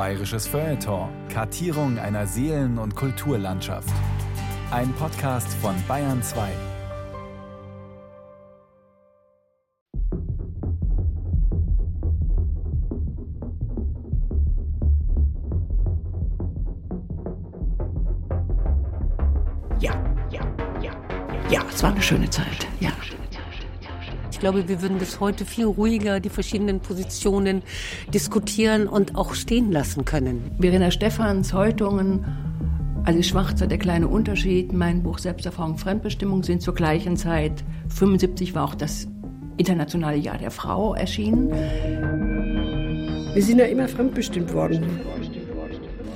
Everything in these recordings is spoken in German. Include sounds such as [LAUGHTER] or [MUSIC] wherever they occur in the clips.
Bayerisches Feuilleton. Kartierung einer Seelen- und Kulturlandschaft. Ein Podcast von Bayern 2. Ja, ja, ja. Ja, es war eine schöne Zeit. Ja. Ich glaube, wir würden bis heute viel ruhiger die verschiedenen Positionen diskutieren und auch stehen lassen können. Verena Stephans, Häutungen, Alice Schwarzer, Der kleine Unterschied, mein Buch Selbsterfahrung, Fremdbestimmung sind zur gleichen Zeit. 75 war auch das internationale Jahr der Frau erschienen. Wir sind ja immer fremdbestimmt worden.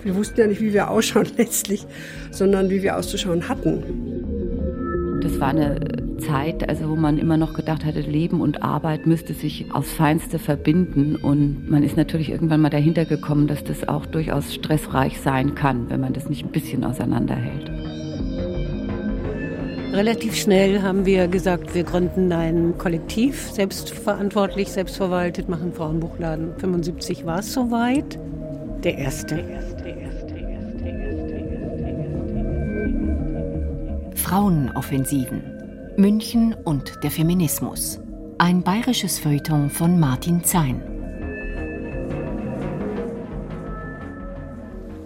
Wir wussten ja nicht, wie wir [LAUGHS] ausschauen letztlich, sondern wie wir auszuschauen hatten. Das war eine Zeit, also wo man immer noch gedacht hatte, Leben und Arbeit müsste sich aufs Feinste verbinden. Und man ist natürlich irgendwann mal dahinter gekommen, dass das auch durchaus stressreich sein kann, wenn man das nicht ein bisschen auseinanderhält. Relativ schnell haben wir gesagt, wir gründen ein Kollektiv, selbstverantwortlich, selbstverwaltet, machen Frauenbuchladen. 75 war es soweit. Der erste. Frauenoffensiven. München und der Feminismus. Ein bayerisches Feuilleton von Martin Zein.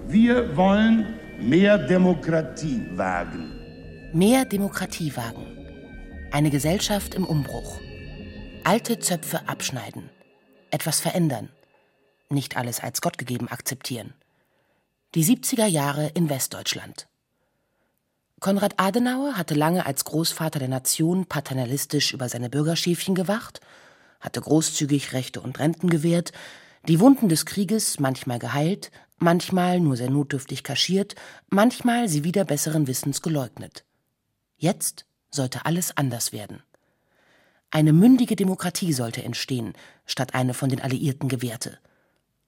Wir wollen mehr Demokratie wagen. Mehr Demokratie wagen. Eine Gesellschaft im Umbruch. Alte Zöpfe abschneiden. Etwas verändern. Nicht alles als Gott gegeben akzeptieren. Die 70er Jahre in Westdeutschland. Konrad Adenauer hatte lange als Großvater der Nation paternalistisch über seine Bürgerschäfchen gewacht, hatte großzügig Rechte und Renten gewährt, die Wunden des Krieges manchmal geheilt, manchmal nur sehr notdürftig kaschiert, manchmal sie wieder besseren Wissens geleugnet. Jetzt sollte alles anders werden. Eine mündige Demokratie sollte entstehen, statt eine von den Alliierten gewährte.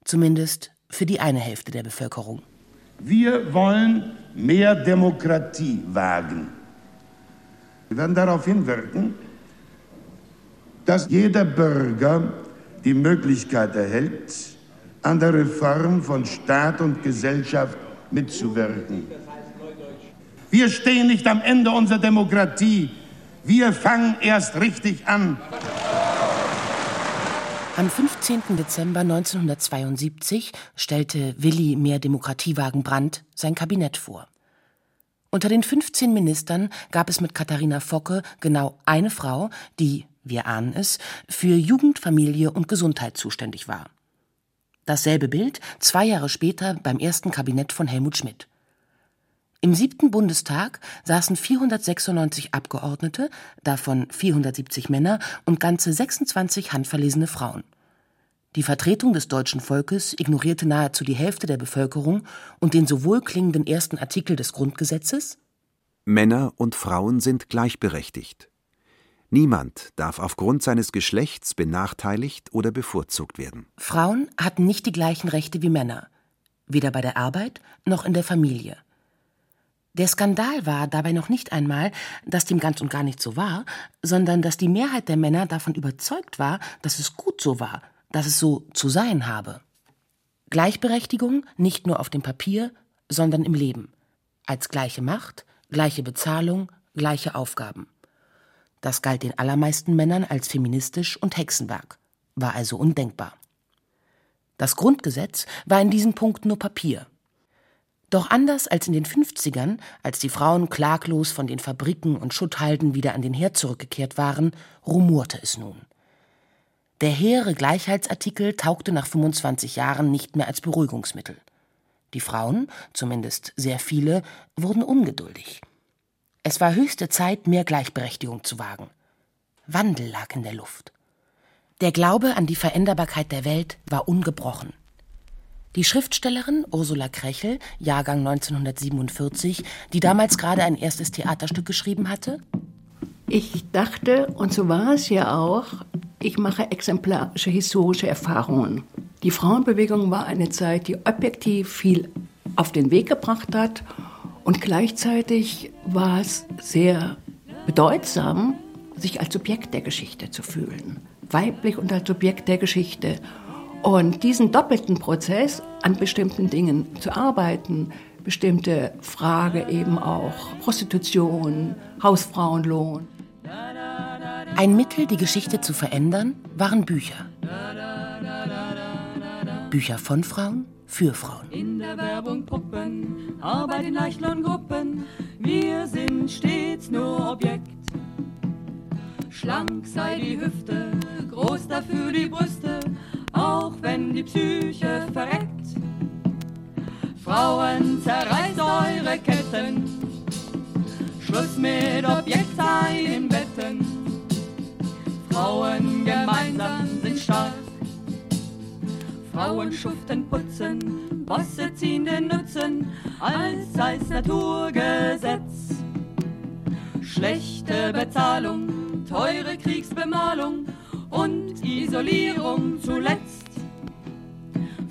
Zumindest für die eine Hälfte der Bevölkerung. Wir wollen mehr Demokratie wagen. Wir werden darauf hinwirken, dass jeder Bürger die Möglichkeit erhält, an der Reform von Staat und Gesellschaft mitzuwirken. Wir stehen nicht am Ende unserer Demokratie. Wir fangen erst richtig an. Am 15. Dezember 1972 stellte Willi Mehr Demokratiewagen Brandt sein Kabinett vor. Unter den 15 Ministern gab es mit Katharina Focke genau eine Frau, die, wir ahnen es, für Jugend, Familie und Gesundheit zuständig war. Dasselbe Bild zwei Jahre später beim ersten Kabinett von Helmut Schmidt. Im siebten Bundestag saßen 496 Abgeordnete, davon 470 Männer und ganze 26 handverlesene Frauen. Die Vertretung des deutschen Volkes ignorierte nahezu die Hälfte der Bevölkerung und den so wohlklingenden ersten Artikel des Grundgesetzes Männer und Frauen sind gleichberechtigt. Niemand darf aufgrund seines Geschlechts benachteiligt oder bevorzugt werden. Frauen hatten nicht die gleichen Rechte wie Männer, weder bei der Arbeit noch in der Familie. Der Skandal war dabei noch nicht einmal, dass dem ganz und gar nicht so war, sondern dass die Mehrheit der Männer davon überzeugt war, dass es gut so war, dass es so zu sein habe. Gleichberechtigung nicht nur auf dem Papier, sondern im Leben. Als gleiche Macht, gleiche Bezahlung, gleiche Aufgaben. Das galt den allermeisten Männern als feministisch und Hexenwerk, war also undenkbar. Das Grundgesetz war in diesem Punkt nur Papier. Doch anders als in den 50ern, als die Frauen klaglos von den Fabriken und Schutthalden wieder an den Herd zurückgekehrt waren, rumorte es nun. Der hehre Gleichheitsartikel taugte nach 25 Jahren nicht mehr als Beruhigungsmittel. Die Frauen, zumindest sehr viele, wurden ungeduldig. Es war höchste Zeit, mehr Gleichberechtigung zu wagen. Wandel lag in der Luft. Der Glaube an die Veränderbarkeit der Welt war ungebrochen. Die Schriftstellerin Ursula Krechel, Jahrgang 1947, die damals gerade ein erstes Theaterstück geschrieben hatte? Ich dachte, und so war es ja auch, ich mache exemplarische historische Erfahrungen. Die Frauenbewegung war eine Zeit, die objektiv viel auf den Weg gebracht hat und gleichzeitig war es sehr bedeutsam, sich als Subjekt der Geschichte zu fühlen. Weiblich und als Subjekt der Geschichte. Und diesen doppelten Prozess, an bestimmten Dingen zu arbeiten, bestimmte Frage eben auch Prostitution, Hausfrauenlohn. Ein Mittel, die Geschichte zu verändern, waren Bücher. Bücher von Frauen für Frauen. In der Werbung Puppen, Arbeit in Leichtlohngruppen, wir sind stets nur Objekt. Schlank sei die Hüfte, groß dafür die Brüste, auch wenn die Psyche verreckt. Frauen, zerreißt eure Ketten, Schluss mit Objektsein in Betten. Frauen gemeinsam sind stark. Frauen schuften, putzen, Bosse ziehen den Nutzen, als als Naturgesetz. Schlechte Bezahlung, teure Kriegsbemalung und Isolierung zuletzt.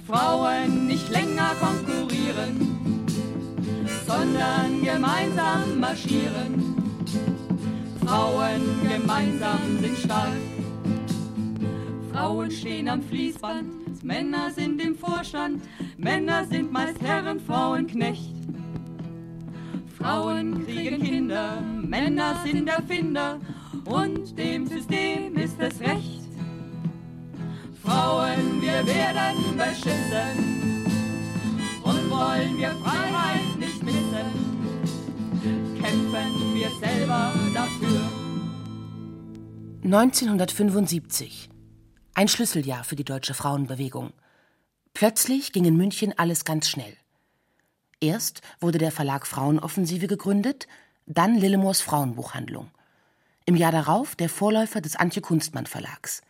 Frauen nicht länger konkurrieren, sondern gemeinsam marschieren. Frauen gemeinsam sind stark. Frauen stehen am Fließband, Männer sind im Vorstand, Männer sind meist Herren, Frauen Knecht. Frauen kriegen Kinder, Männer sind Erfinder und dem System ist es recht. Frauen, wir werden beschissen und wollen wir Freiheit nicht missen, kämpfen wir selber dafür. 1975. Ein Schlüsseljahr für die deutsche Frauenbewegung. Plötzlich ging in München alles ganz schnell. Erst wurde der Verlag Frauenoffensive gegründet, dann Lillemors Frauenbuchhandlung. Im Jahr darauf der Vorläufer des Antje Kunstmann Verlags.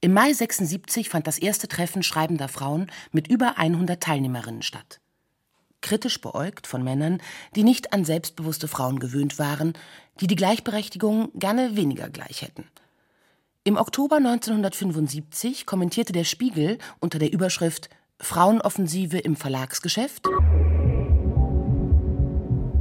Im Mai 76 fand das erste Treffen schreibender Frauen mit über 100 Teilnehmerinnen statt. Kritisch beäugt von Männern, die nicht an selbstbewusste Frauen gewöhnt waren, die die Gleichberechtigung gerne weniger gleich hätten. Im Oktober 1975 kommentierte der Spiegel unter der Überschrift Frauenoffensive im Verlagsgeschäft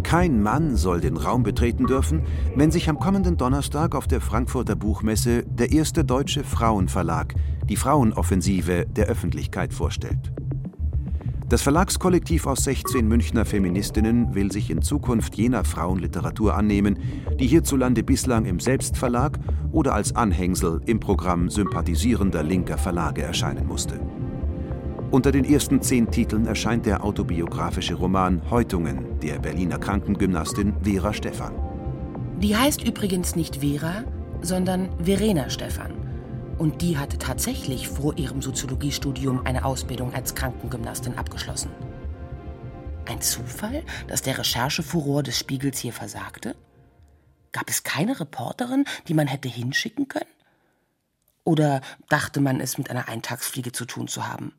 kein Mann soll den Raum betreten dürfen, wenn sich am kommenden Donnerstag auf der Frankfurter Buchmesse der erste deutsche Frauenverlag, die Frauenoffensive, der Öffentlichkeit vorstellt. Das Verlagskollektiv aus 16 Münchner Feministinnen will sich in Zukunft jener Frauenliteratur annehmen, die hierzulande bislang im Selbstverlag oder als Anhängsel im Programm sympathisierender linker Verlage erscheinen musste. Unter den ersten zehn Titeln erscheint der autobiografische Roman Häutungen der Berliner Krankengymnastin Vera Stephan. Die heißt übrigens nicht Vera, sondern Verena Stephan. Und die hatte tatsächlich vor ihrem Soziologiestudium eine Ausbildung als Krankengymnastin abgeschlossen. Ein Zufall, dass der Recherchefuror des Spiegels hier versagte? Gab es keine Reporterin, die man hätte hinschicken können? Oder dachte man es mit einer Eintagsfliege zu tun zu haben?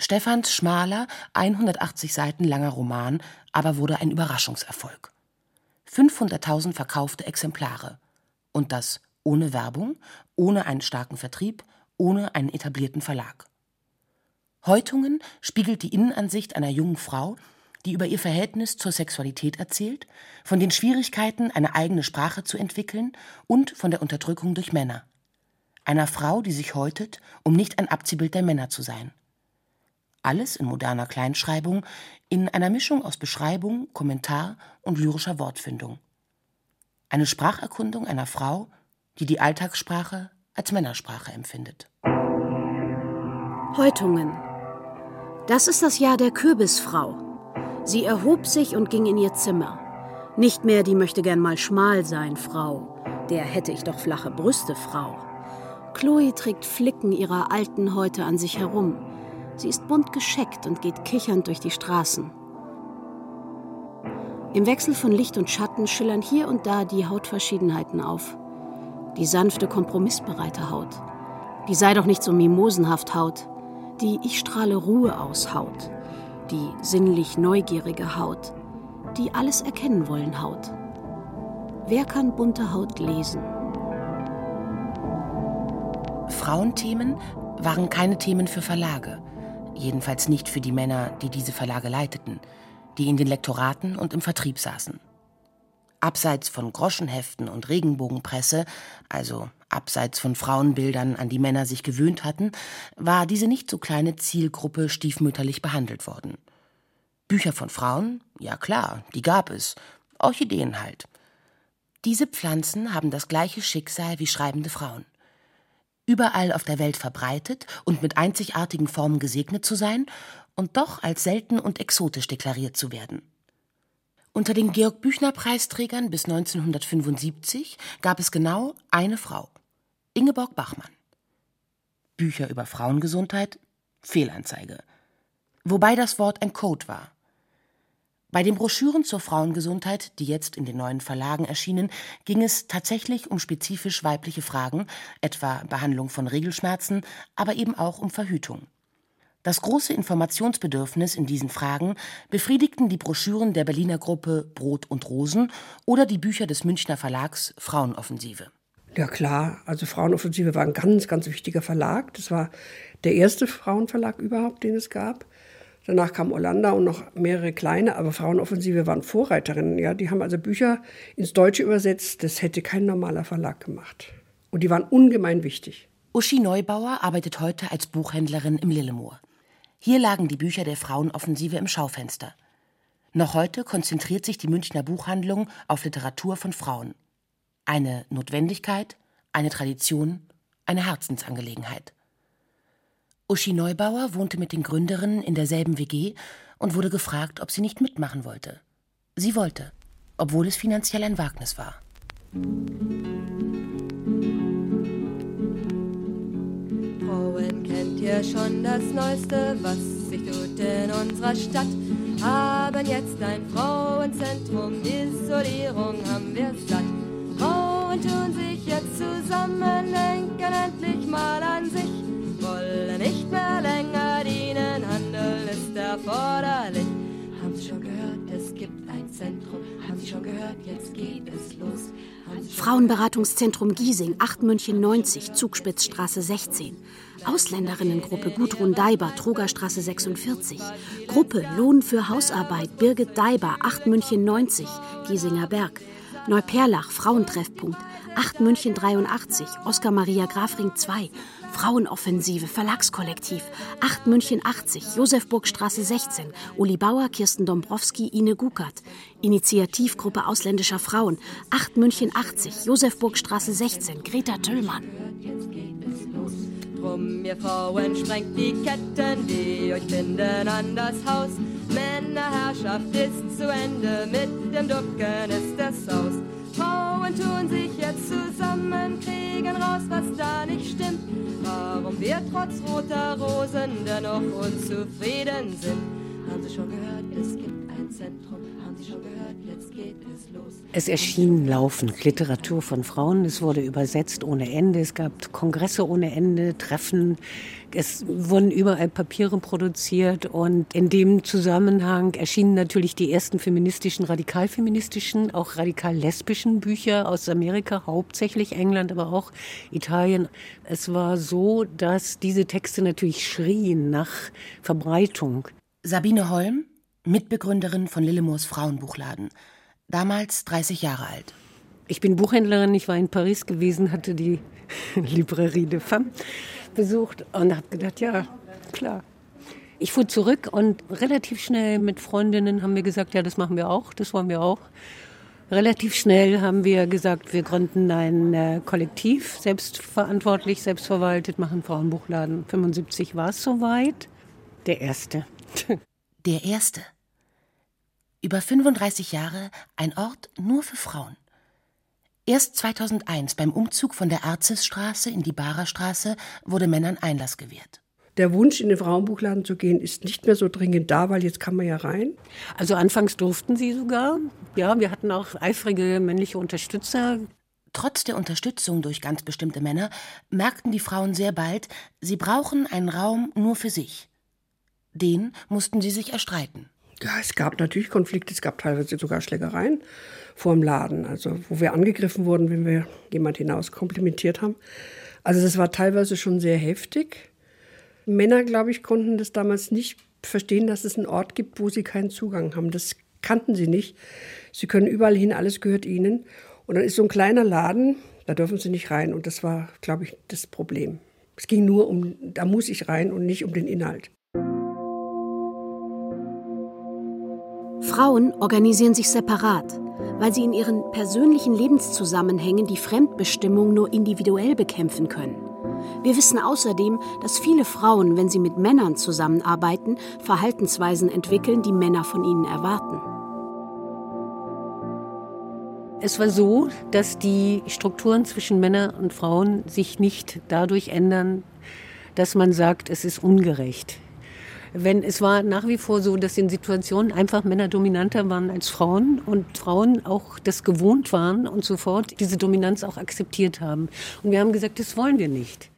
Stephans schmaler, 180 Seiten langer Roman aber wurde ein Überraschungserfolg. 500.000 verkaufte Exemplare. Und das ohne Werbung, ohne einen starken Vertrieb, ohne einen etablierten Verlag. Häutungen spiegelt die Innenansicht einer jungen Frau, die über ihr Verhältnis zur Sexualität erzählt, von den Schwierigkeiten, eine eigene Sprache zu entwickeln und von der Unterdrückung durch Männer. Einer Frau, die sich häutet, um nicht ein Abziehbild der Männer zu sein alles in moderner Kleinschreibung, in einer Mischung aus Beschreibung, Kommentar und lyrischer Wortfindung. Eine Spracherkundung einer Frau, die die Alltagssprache als Männersprache empfindet. Häutungen. Das ist das Jahr der Kürbisfrau. Sie erhob sich und ging in ihr Zimmer. Nicht mehr die möchte gern mal schmal sein, Frau. Der hätte ich doch flache Brüste, Frau. Chloe trägt Flicken ihrer alten Häute an sich herum. Sie ist bunt gescheckt und geht kichernd durch die Straßen. Im Wechsel von Licht und Schatten schillern hier und da die Hautverschiedenheiten auf. Die sanfte, kompromissbereite Haut. Die sei doch nicht so mimosenhaft Haut. Die Ich strahle Ruhe aus Haut. Die sinnlich neugierige Haut. Die alles erkennen wollen Haut. Wer kann bunte Haut lesen? Frauenthemen waren keine Themen für Verlage jedenfalls nicht für die Männer, die diese Verlage leiteten, die in den Lektoraten und im Vertrieb saßen. Abseits von Groschenheften und Regenbogenpresse, also abseits von Frauenbildern, an die Männer sich gewöhnt hatten, war diese nicht so kleine Zielgruppe stiefmütterlich behandelt worden. Bücher von Frauen? Ja klar, die gab es. Orchideen halt. Diese Pflanzen haben das gleiche Schicksal wie schreibende Frauen. Überall auf der Welt verbreitet und mit einzigartigen Formen gesegnet zu sein und doch als selten und exotisch deklariert zu werden. Unter den Georg Büchner Preisträgern bis 1975 gab es genau eine Frau, Ingeborg Bachmann. Bücher über Frauengesundheit? Fehlanzeige. Wobei das Wort ein Code war. Bei den Broschüren zur Frauengesundheit, die jetzt in den neuen Verlagen erschienen, ging es tatsächlich um spezifisch weibliche Fragen, etwa Behandlung von Regelschmerzen, aber eben auch um Verhütung. Das große Informationsbedürfnis in diesen Fragen befriedigten die Broschüren der Berliner Gruppe Brot und Rosen oder die Bücher des Münchner Verlags Frauenoffensive. Ja klar, also Frauenoffensive war ein ganz, ganz wichtiger Verlag. Das war der erste Frauenverlag überhaupt, den es gab. Danach kam Orlando und noch mehrere kleine, aber Frauenoffensive waren Vorreiterinnen. Ja, die haben also Bücher ins Deutsche übersetzt. Das hätte kein normaler Verlag gemacht. Und die waren ungemein wichtig. Uschi Neubauer arbeitet heute als Buchhändlerin im Lillemoor. Hier lagen die Bücher der Frauenoffensive im Schaufenster. Noch heute konzentriert sich die Münchner Buchhandlung auf Literatur von Frauen. Eine Notwendigkeit, eine Tradition, eine Herzensangelegenheit. Uschi Neubauer wohnte mit den Gründerinnen in derselben WG und wurde gefragt, ob sie nicht mitmachen wollte. Sie wollte, obwohl es finanziell ein Wagnis war. Frauen kennt ihr schon das Neueste, was sich tut in unserer Stadt. Haben jetzt ein Frauenzentrum, Isolierung haben wir satt. Frauen tun sich jetzt zusammen, denken endlich mal an sich. Wollen nicht mehr länger dienen, Handel ist erforderlich. Haben Sie schon gehört, es gibt ein Zentrum. Haben Sie schon gehört, jetzt geht es los. Frauenberatungszentrum Giesing, 8 München 90, Zugspitzstraße 16. Ausländerinnengruppe Gudrun Daiber, Trogerstraße 46. Gruppe Lohn für Hausarbeit, Birgit Daiber, 8 München 90, Giesinger Berg. Neuperlach, Frauentreffpunkt, 8 München 83, Oskar Maria Grafring 2. Frauenoffensive, Verlagskollektiv, 8 München 80, Josefburgstraße 16, Uli Bauer, Kirsten Dombrowski, Ine Gukert. Initiativgruppe ausländischer Frauen, 8 München 80, Josefburgstraße 16, Greta Tüllmann. Drum, ihr Frauen, sprengt die Ketten, die euch binden an das Haus. Männerherrschaft ist zu Ende, mit dem Ducken ist es aus. Frauen tun sich jetzt zusammen, kriegen raus, was da nicht stimmt. Warum wir trotz roter Rosen dennoch unzufrieden sind. Haben Sie schon gehört, es gibt ein Zentrum. Es erschien laufend Literatur von Frauen. Es wurde übersetzt ohne Ende. Es gab Kongresse ohne Ende, Treffen. Es wurden überall Papiere produziert und in dem Zusammenhang erschienen natürlich die ersten feministischen, radikalfeministischen, auch radikal-lesbischen Bücher aus Amerika, hauptsächlich England, aber auch Italien. Es war so, dass diese Texte natürlich schrien nach Verbreitung. Sabine Holm, Mitbegründerin von Lillemoors Frauenbuchladen, damals 30 Jahre alt. Ich bin Buchhändlerin, ich war in Paris gewesen, hatte die [LAUGHS] Librairie de Femme besucht und habe gedacht, ja, klar. Ich fuhr zurück und relativ schnell mit Freundinnen haben wir gesagt, ja, das machen wir auch, das wollen wir auch. Relativ schnell haben wir gesagt, wir gründen ein äh, Kollektiv, selbstverantwortlich, selbstverwaltet, machen Frauenbuchladen. 75 war es soweit. Der erste. [LAUGHS] Der erste. Über 35 Jahre ein Ort nur für Frauen. Erst 2001 beim Umzug von der Arzesstraße in die Barerstraße wurde Männern Einlass gewährt. Der Wunsch, in den Frauenbuchladen zu gehen, ist nicht mehr so dringend da, weil jetzt kann man ja rein. Also anfangs durften sie sogar. Ja, wir hatten auch eifrige männliche Unterstützer. Trotz der Unterstützung durch ganz bestimmte Männer merkten die Frauen sehr bald, sie brauchen einen Raum nur für sich. Den mussten sie sich erstreiten. Ja, es gab natürlich Konflikte, es gab teilweise sogar Schlägereien vor dem Laden, also wo wir angegriffen wurden, wenn wir jemand hinaus komplimentiert haben. Also das war teilweise schon sehr heftig. Männer, glaube ich, konnten das damals nicht verstehen, dass es einen Ort gibt, wo sie keinen Zugang haben. Das kannten sie nicht. Sie können überall hin, alles gehört ihnen. Und dann ist so ein kleiner Laden, Da dürfen sie nicht rein. Und das war, glaube ich, das Problem. Es ging nur um, da muss ich rein und nicht um den Inhalt. Frauen organisieren sich separat, weil sie in ihren persönlichen Lebenszusammenhängen die Fremdbestimmung nur individuell bekämpfen können. Wir wissen außerdem, dass viele Frauen, wenn sie mit Männern zusammenarbeiten, Verhaltensweisen entwickeln, die Männer von ihnen erwarten. Es war so, dass die Strukturen zwischen Männern und Frauen sich nicht dadurch ändern, dass man sagt, es ist ungerecht. Wenn es war nach wie vor so, dass in Situationen einfach Männer dominanter waren als Frauen und Frauen auch das gewohnt waren und sofort diese Dominanz auch akzeptiert haben. Und wir haben gesagt, das wollen wir nicht.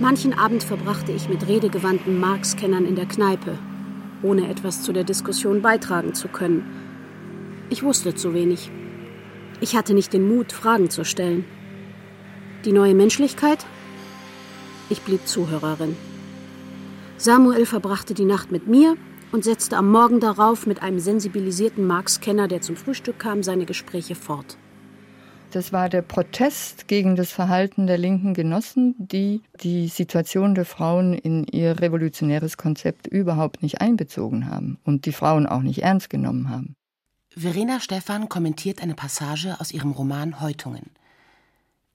Manchen Abend verbrachte ich mit redegewandten Marx-Kennern in der Kneipe ohne etwas zu der Diskussion beitragen zu können. Ich wusste zu wenig. Ich hatte nicht den Mut, Fragen zu stellen. Die neue Menschlichkeit? Ich blieb Zuhörerin. Samuel verbrachte die Nacht mit mir und setzte am Morgen darauf mit einem sensibilisierten Marx-Kenner, der zum Frühstück kam, seine Gespräche fort. Das war der Protest gegen das Verhalten der linken Genossen, die die Situation der Frauen in ihr revolutionäres Konzept überhaupt nicht einbezogen haben und die Frauen auch nicht ernst genommen haben. Verena Stephan kommentiert eine Passage aus ihrem Roman Häutungen.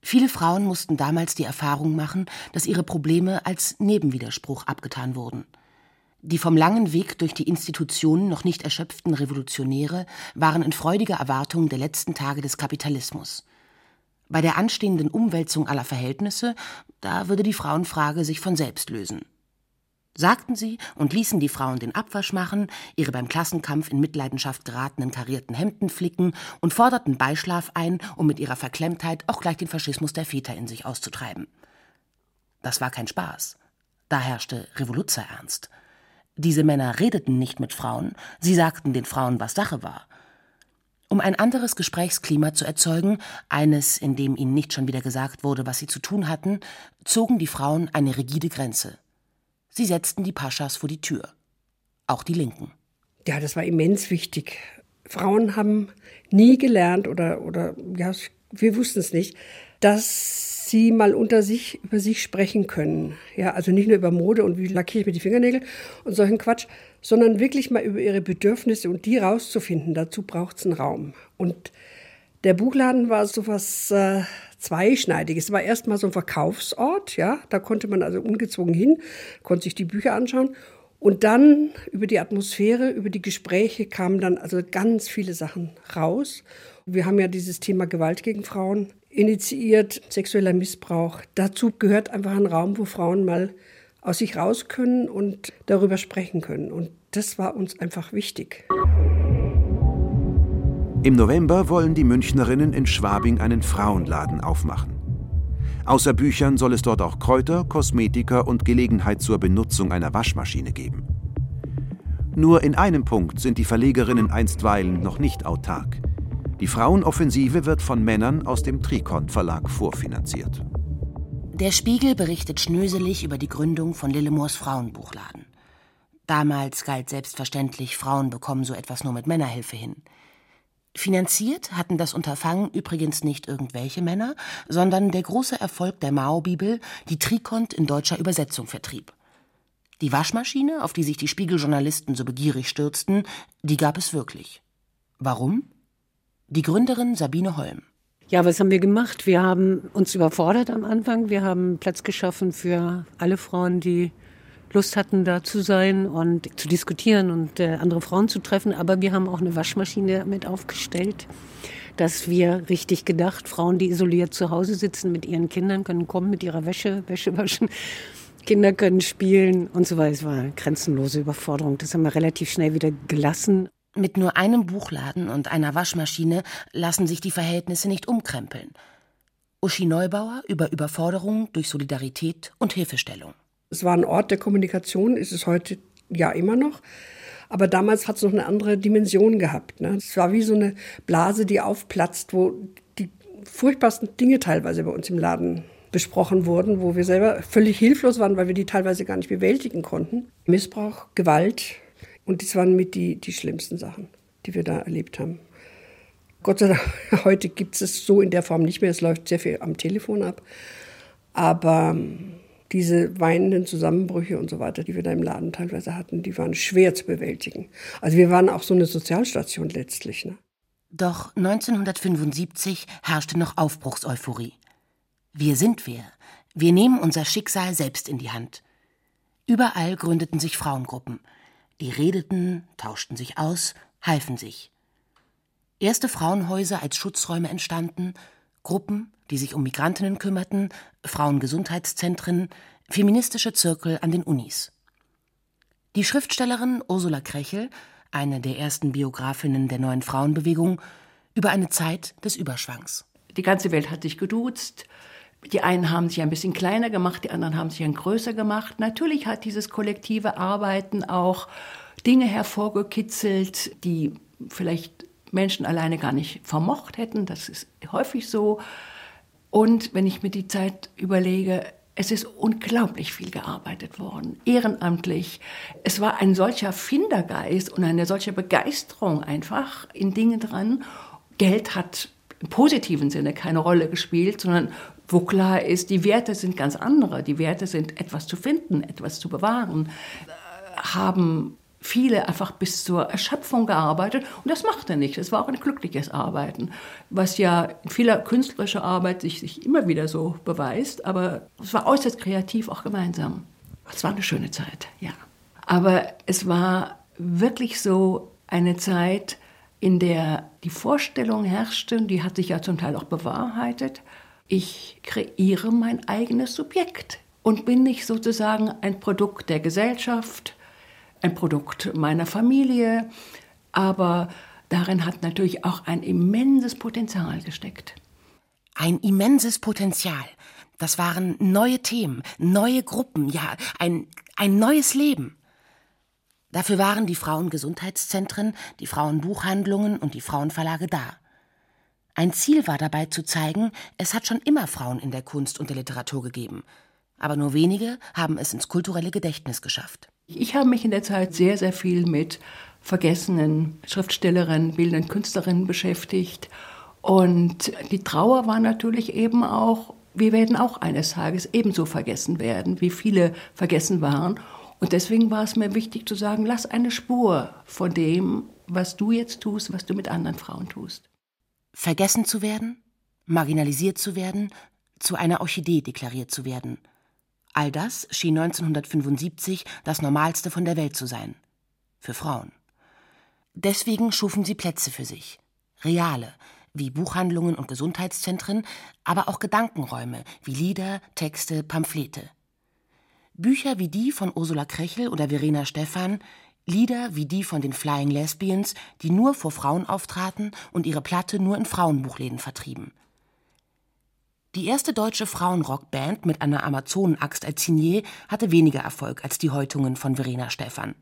Viele Frauen mussten damals die Erfahrung machen, dass ihre Probleme als Nebenwiderspruch abgetan wurden. Die vom langen Weg durch die Institutionen noch nicht erschöpften Revolutionäre waren in freudiger Erwartung der letzten Tage des Kapitalismus. Bei der anstehenden Umwälzung aller Verhältnisse, da würde die Frauenfrage sich von selbst lösen. Sagten sie und ließen die Frauen den Abwasch machen, ihre beim Klassenkampf in Mitleidenschaft geratenen karierten Hemden flicken und forderten Beischlaf ein, um mit ihrer Verklemmtheit auch gleich den Faschismus der Väter in sich auszutreiben. Das war kein Spaß. Da herrschte Revoluzerernst. Diese Männer redeten nicht mit Frauen, sie sagten den Frauen, was Sache war. Um ein anderes Gesprächsklima zu erzeugen, eines, in dem ihnen nicht schon wieder gesagt wurde, was sie zu tun hatten, zogen die Frauen eine rigide Grenze. Sie setzten die Paschas vor die Tür. Auch die Linken. Ja, das war immens wichtig. Frauen haben nie gelernt oder, oder ja, wir wussten es nicht, dass sie mal unter sich über sich sprechen können. Ja, also nicht nur über Mode und wie lackiere ich mir die Fingernägel und solchen Quatsch, sondern wirklich mal über ihre Bedürfnisse und die rauszufinden. Dazu braucht es einen Raum. Und der Buchladen war so was äh, zweischneidiges. Es war erstmal so ein Verkaufsort, ja, da konnte man also ungezwungen hin, konnte sich die Bücher anschauen. Und dann über die Atmosphäre, über die Gespräche kamen dann also ganz viele Sachen raus. Wir haben ja dieses Thema Gewalt gegen Frauen initiiert, sexueller Missbrauch. Dazu gehört einfach ein Raum, wo Frauen mal aus sich raus können und darüber sprechen können. Und das war uns einfach wichtig. Im November wollen die Münchnerinnen in Schwabing einen Frauenladen aufmachen. Außer Büchern soll es dort auch Kräuter, Kosmetika und Gelegenheit zur Benutzung einer Waschmaschine geben. Nur in einem Punkt sind die Verlegerinnen einstweilen noch nicht autark. Die Frauenoffensive wird von Männern aus dem Trikont Verlag vorfinanziert. Der Spiegel berichtet schnöselig über die Gründung von Lillemors Frauenbuchladen. Damals galt selbstverständlich, Frauen bekommen so etwas nur mit Männerhilfe hin. Finanziert hatten das Unterfangen übrigens nicht irgendwelche Männer, sondern der große Erfolg der Mao-Bibel, die Trikont in deutscher Übersetzung vertrieb. Die Waschmaschine, auf die sich die Spiegeljournalisten so begierig stürzten, die gab es wirklich. Warum? Die Gründerin Sabine Holm. Ja, was haben wir gemacht? Wir haben uns überfordert am Anfang. Wir haben Platz geschaffen für alle Frauen, die Lust hatten, da zu sein und zu diskutieren und äh, andere Frauen zu treffen. Aber wir haben auch eine Waschmaschine mit aufgestellt, dass wir richtig gedacht, Frauen, die isoliert zu Hause sitzen mit ihren Kindern, können kommen mit ihrer Wäsche, Wäsche waschen. Kinder können spielen und so weiter. Es war eine grenzenlose Überforderung. Das haben wir relativ schnell wieder gelassen. Mit nur einem Buchladen und einer Waschmaschine lassen sich die Verhältnisse nicht umkrempeln. Uschi Neubauer über Überforderung durch Solidarität und Hilfestellung. Es war ein Ort der Kommunikation, ist es heute ja immer noch. Aber damals hat es noch eine andere Dimension gehabt. Ne? Es war wie so eine Blase, die aufplatzt, wo die furchtbarsten Dinge teilweise bei uns im Laden besprochen wurden, wo wir selber völlig hilflos waren, weil wir die teilweise gar nicht bewältigen konnten. Missbrauch, Gewalt, und das waren mit die, die schlimmsten Sachen, die wir da erlebt haben. Gott sei Dank, [LAUGHS] heute gibt es so in der Form nicht mehr. Es läuft sehr viel am Telefon ab. Aber ähm, diese weinenden Zusammenbrüche und so weiter, die wir da im Laden teilweise hatten, die waren schwer zu bewältigen. Also wir waren auch so eine Sozialstation letztlich. Ne? Doch 1975 herrschte noch Aufbruchseuphorie. Wir sind wir. Wir nehmen unser Schicksal selbst in die Hand. Überall gründeten sich Frauengruppen. Die redeten, tauschten sich aus, halfen sich. Erste Frauenhäuser als Schutzräume entstanden, Gruppen, die sich um Migrantinnen kümmerten, Frauengesundheitszentren, feministische Zirkel an den Unis. Die Schriftstellerin Ursula Krechel, eine der ersten Biografinnen der neuen Frauenbewegung, über eine Zeit des Überschwangs. Die ganze Welt hat sich geduzt. Die einen haben sich ein bisschen kleiner gemacht, die anderen haben sich ein größer gemacht. Natürlich hat dieses kollektive Arbeiten auch Dinge hervorgekitzelt, die vielleicht Menschen alleine gar nicht vermocht hätten. Das ist häufig so. Und wenn ich mir die Zeit überlege, es ist unglaublich viel gearbeitet worden, ehrenamtlich. Es war ein solcher Findergeist und eine solche Begeisterung einfach in Dingen dran. Geld hat im positiven Sinne keine Rolle gespielt, sondern wo klar ist, die Werte sind ganz andere. Die Werte sind etwas zu finden, etwas zu bewahren, haben viele einfach bis zur Erschöpfung gearbeitet und das machte nicht. Es war auch ein glückliches Arbeiten, was ja in vieler künstlerischer Arbeit sich, sich immer wieder so beweist, aber es war äußerst kreativ auch gemeinsam. Es war eine schöne Zeit, ja. Aber es war wirklich so eine Zeit, in der die Vorstellung herrschte, die hat sich ja zum Teil auch bewahrheitet, ich kreiere mein eigenes Subjekt und bin nicht sozusagen ein Produkt der Gesellschaft, ein Produkt meiner Familie, aber darin hat natürlich auch ein immenses Potenzial gesteckt. Ein immenses Potenzial. Das waren neue Themen, neue Gruppen, ja, ein, ein neues Leben. Dafür waren die Frauengesundheitszentren, die Frauenbuchhandlungen und die Frauenverlage da. Ein Ziel war dabei zu zeigen, es hat schon immer Frauen in der Kunst und der Literatur gegeben. Aber nur wenige haben es ins kulturelle Gedächtnis geschafft. Ich habe mich in der Zeit sehr, sehr viel mit vergessenen Schriftstellerinnen, bildenden Künstlerinnen beschäftigt. Und die Trauer war natürlich eben auch, wir werden auch eines Tages ebenso vergessen werden, wie viele vergessen waren. Und deswegen war es mir wichtig zu sagen, lass eine Spur von dem, was du jetzt tust, was du mit anderen Frauen tust. Vergessen zu werden, marginalisiert zu werden, zu einer Orchidee deklariert zu werden – All das schien 1975 das Normalste von der Welt zu sein. Für Frauen. Deswegen schufen sie Plätze für sich. Reale, wie Buchhandlungen und Gesundheitszentren, aber auch Gedankenräume, wie Lieder, Texte, Pamphlete. Bücher wie die von Ursula Krechel oder Verena Stephan, Lieder wie die von den Flying Lesbians, die nur vor Frauen auftraten und ihre Platte nur in Frauenbuchläden vertrieben. Die erste deutsche Frauenrockband mit einer Amazonenaxt als Signet hatte weniger Erfolg als die Häutungen von Verena Stephan.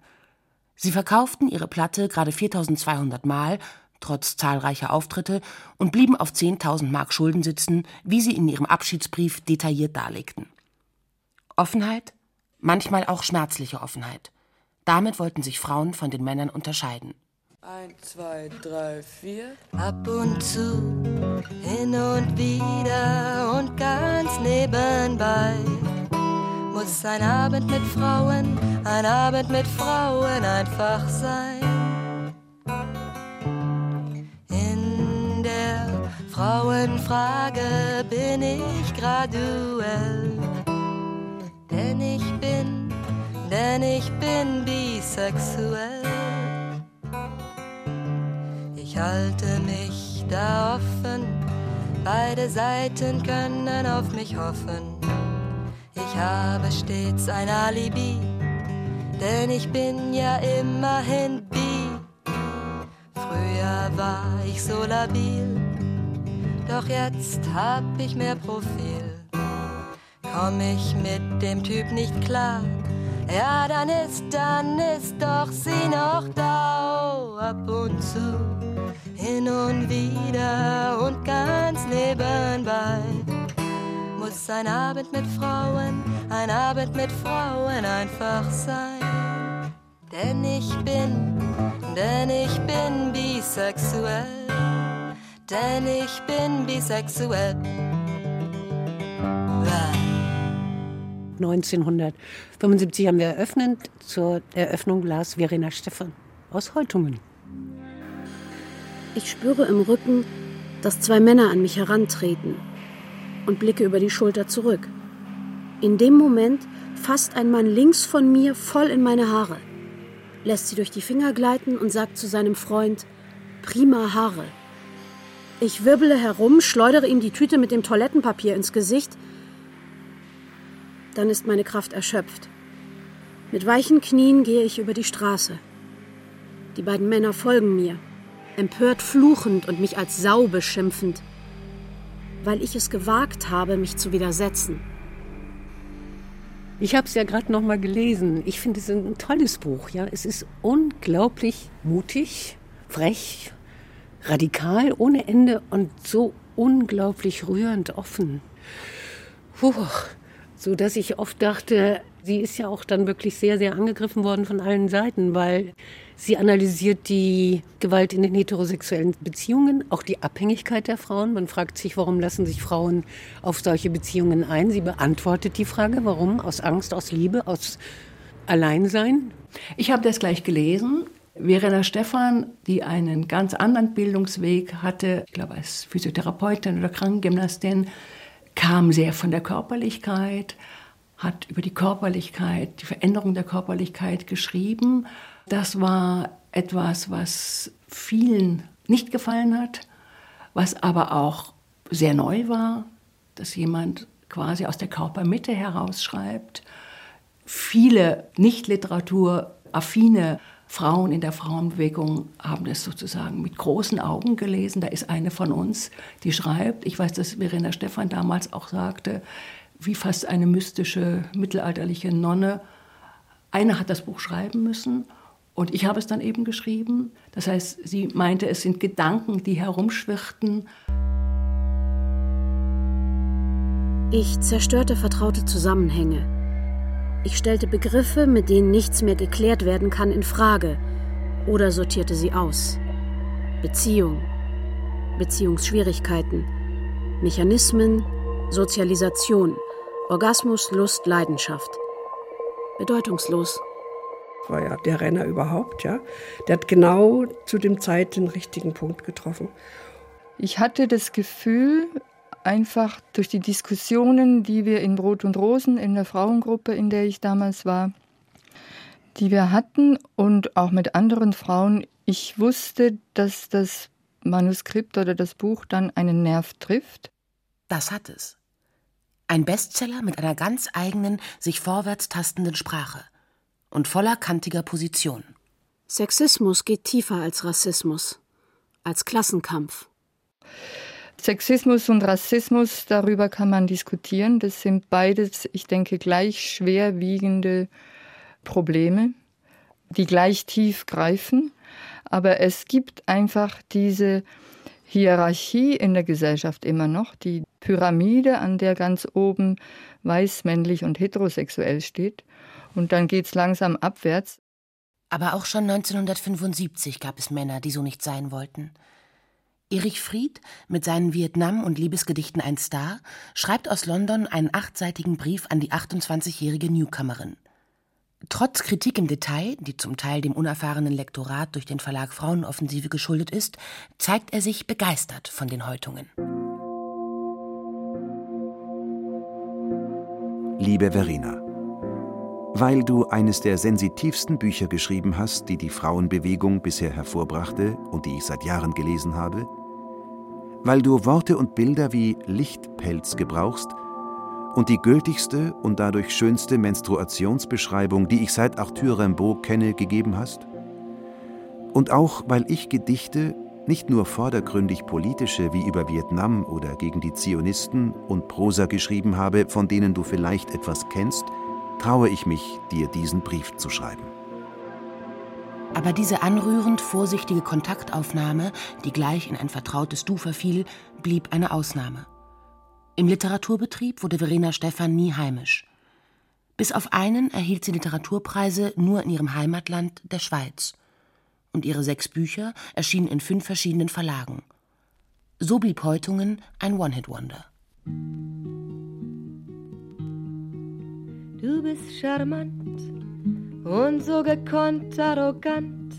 Sie verkauften ihre Platte gerade 4200 Mal, trotz zahlreicher Auftritte, und blieben auf 10.000 Mark Schulden sitzen, wie sie in ihrem Abschiedsbrief detailliert darlegten. Offenheit, manchmal auch schmerzliche Offenheit. Damit wollten sich Frauen von den Männern unterscheiden. Eins, zwei, drei, vier. Ab und zu, hin und wieder und ganz nebenbei. Muss ein Abend mit Frauen, ein Abend mit Frauen einfach sein. In der Frauenfrage bin ich graduell. Denn ich bin, denn ich bin bisexuell halte mich da offen, beide Seiten können auf mich hoffen. Ich habe stets ein Alibi, denn ich bin ja immerhin bi. Früher war ich so labil, doch jetzt hab ich mehr Profil. Komm ich mit dem Typ nicht klar, ja, dann ist, dann ist doch sie noch da, oh, ab und zu hin und wieder und ganz nebenbei. Muss ein Abend mit Frauen, ein Abend mit Frauen einfach sein. Denn ich bin, denn ich bin bisexuell. denn ich bin bisexuell. 1975 haben wir eröffnet. Zur Eröffnung las Verena Stephan aus Heutungen. Ich spüre im Rücken, dass zwei Männer an mich herantreten und blicke über die Schulter zurück. In dem Moment fasst ein Mann links von mir voll in meine Haare, lässt sie durch die Finger gleiten und sagt zu seinem Freund, prima Haare. Ich wirbele herum, schleudere ihm die Tüte mit dem Toilettenpapier ins Gesicht. Dann ist meine Kraft erschöpft. Mit weichen Knien gehe ich über die Straße. Die beiden Männer folgen mir, empört fluchend und mich als Sau beschimpfend, weil ich es gewagt habe, mich zu widersetzen. Ich habe es ja gerade noch mal gelesen. Ich finde es ein tolles Buch. Ja, es ist unglaublich mutig, frech, radikal ohne Ende und so unglaublich rührend offen. Puh, so dass ich oft dachte, sie ist ja auch dann wirklich sehr, sehr angegriffen worden von allen Seiten, weil sie analysiert die Gewalt in den heterosexuellen Beziehungen, auch die Abhängigkeit der Frauen. Man fragt sich, warum lassen sich Frauen auf solche Beziehungen ein? Sie beantwortet die Frage, warum? Aus Angst, aus Liebe, aus Alleinsein? Ich habe das gleich gelesen. Verena Stephan, die einen ganz anderen Bildungsweg hatte, ich glaube als Physiotherapeutin oder Krankengymnastin, kam sehr von der Körperlichkeit, hat über die Körperlichkeit, die Veränderung der Körperlichkeit geschrieben. Das war etwas, was vielen nicht gefallen hat, was aber auch sehr neu war, dass jemand quasi aus der Körpermitte herausschreibt. Viele nicht literaturaffine Frauen in der Frauenbewegung haben das sozusagen mit großen Augen gelesen. Da ist eine von uns, die schreibt, ich weiß, dass Verena Stephan damals auch sagte, wie fast eine mystische mittelalterliche Nonne. Eine hat das Buch schreiben müssen und ich habe es dann eben geschrieben. Das heißt, sie meinte, es sind Gedanken, die herumschwirrten. Ich zerstörte vertraute Zusammenhänge. Ich stellte Begriffe, mit denen nichts mehr geklärt werden kann, in Frage oder sortierte sie aus. Beziehung, Beziehungsschwierigkeiten, Mechanismen, Sozialisation, Orgasmus, Lust, Leidenschaft. Bedeutungslos. War ja der Renner überhaupt, ja. Der hat genau zu dem Zeit den richtigen Punkt getroffen. Ich hatte das Gefühl, einfach durch die Diskussionen, die wir in Brot und Rosen, in der Frauengruppe, in der ich damals war, die wir hatten und auch mit anderen Frauen, ich wusste, dass das Manuskript oder das Buch dann einen Nerv trifft. Das hat es. Ein Bestseller mit einer ganz eigenen, sich vorwärts tastenden Sprache und voller kantiger Position. Sexismus geht tiefer als Rassismus, als Klassenkampf. Sexismus und Rassismus, darüber kann man diskutieren. Das sind beides, ich denke, gleich schwerwiegende Probleme, die gleich tief greifen. Aber es gibt einfach diese Hierarchie in der Gesellschaft immer noch, die Pyramide, an der ganz oben weiß, männlich und heterosexuell steht. Und dann geht es langsam abwärts. Aber auch schon 1975 gab es Männer, die so nicht sein wollten. Erich Fried, mit seinen Vietnam- und Liebesgedichten ein Star, schreibt aus London einen achtseitigen Brief an die 28-jährige Newcomerin. Trotz Kritik im Detail, die zum Teil dem unerfahrenen Lektorat durch den Verlag Frauenoffensive geschuldet ist, zeigt er sich begeistert von den Häutungen. Liebe Verena, weil du eines der sensitivsten Bücher geschrieben hast, die die Frauenbewegung bisher hervorbrachte und die ich seit Jahren gelesen habe, weil du Worte und Bilder wie Lichtpelz gebrauchst und die gültigste und dadurch schönste Menstruationsbeschreibung, die ich seit Arthur Rimbaud kenne, gegeben hast? Und auch, weil ich Gedichte, nicht nur vordergründig politische wie über Vietnam oder gegen die Zionisten und Prosa geschrieben habe, von denen du vielleicht etwas kennst, traue ich mich, dir diesen Brief zu schreiben. Aber diese anrührend vorsichtige Kontaktaufnahme, die gleich in ein vertrautes Du verfiel, blieb eine Ausnahme. Im Literaturbetrieb wurde Verena Stephan nie heimisch. Bis auf einen erhielt sie Literaturpreise nur in ihrem Heimatland, der Schweiz. Und ihre sechs Bücher erschienen in fünf verschiedenen Verlagen. So blieb Heutungen ein One-Hit-Wonder. Du bist charmant und so gekonnt arrogant,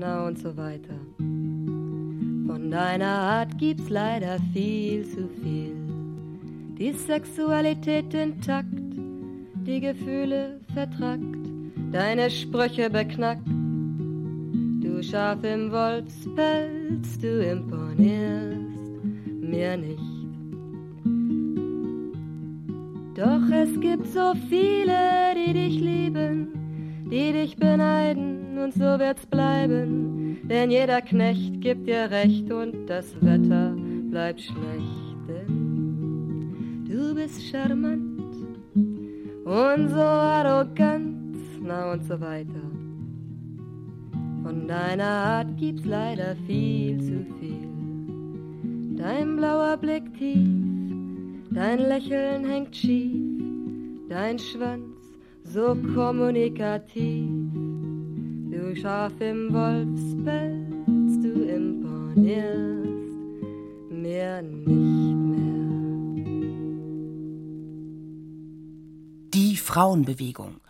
na und so weiter. Von deiner Art gibt's leider viel zu viel. Die Sexualität intakt, die Gefühle vertrackt, deine Sprüche beknackt. Du Schaf im Wolfspelz, du imponierst mir nicht. Doch es gibt so viele, die dich lieben, die dich beneiden und so wird's bleiben. Denn jeder Knecht gibt dir Recht und das Wetter bleibt schlecht. Denn du bist charmant und so arrogant, na und so weiter. Von deiner Art gibt's leider viel zu viel. Dein blauer Blick tief Dein Lächeln hängt schief, dein Schwanz so kommunikativ. Du Schaf im Wolfspelz, du imponierst mir nicht mehr. Die Frauenbewegung,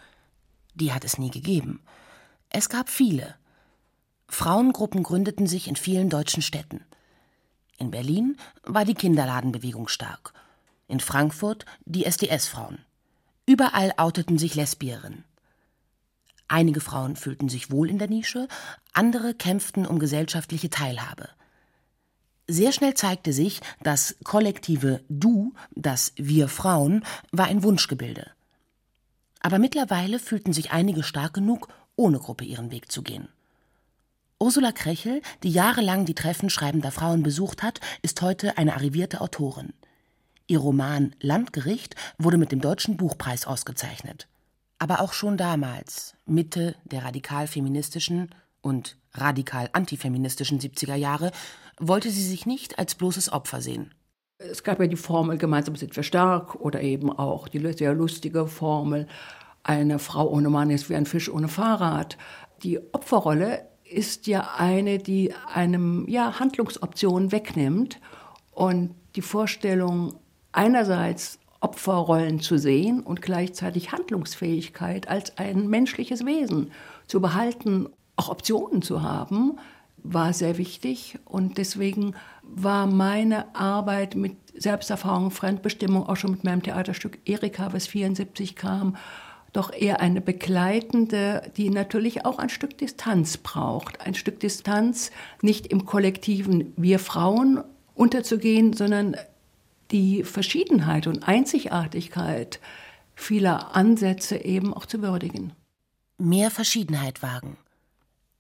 die hat es nie gegeben. Es gab viele. Frauengruppen gründeten sich in vielen deutschen Städten. In Berlin war die Kinderladenbewegung stark in Frankfurt die SDS-Frauen. Überall outeten sich Lesbierinnen. Einige Frauen fühlten sich wohl in der Nische, andere kämpften um gesellschaftliche Teilhabe. Sehr schnell zeigte sich, das kollektive Du, das Wir Frauen, war ein Wunschgebilde. Aber mittlerweile fühlten sich einige stark genug, ohne Gruppe ihren Weg zu gehen. Ursula Krechel, die jahrelang die Treffen schreibender Frauen besucht hat, ist heute eine arrivierte Autorin. Ihr Roman Landgericht wurde mit dem Deutschen Buchpreis ausgezeichnet. Aber auch schon damals, Mitte der radikal-feministischen und radikal-antifeministischen 70er Jahre, wollte sie sich nicht als bloßes Opfer sehen. Es gab ja die Formel, gemeinsam sind wir stark oder eben auch die sehr lustige Formel, eine Frau ohne Mann ist wie ein Fisch ohne Fahrrad. Die Opferrolle ist ja eine, die einem ja, Handlungsoptionen wegnimmt und die Vorstellung, einerseits Opferrollen zu sehen und gleichzeitig Handlungsfähigkeit als ein menschliches Wesen zu behalten, auch Optionen zu haben, war sehr wichtig. Und deswegen war meine Arbeit mit Selbsterfahrung, Fremdbestimmung, auch schon mit meinem Theaterstück Erika, was 74 kam, doch eher eine begleitende, die natürlich auch ein Stück Distanz braucht. Ein Stück Distanz nicht im kollektiven Wir Frauen unterzugehen, sondern die Verschiedenheit und Einzigartigkeit vieler Ansätze eben auch zu würdigen. Mehr Verschiedenheit wagen.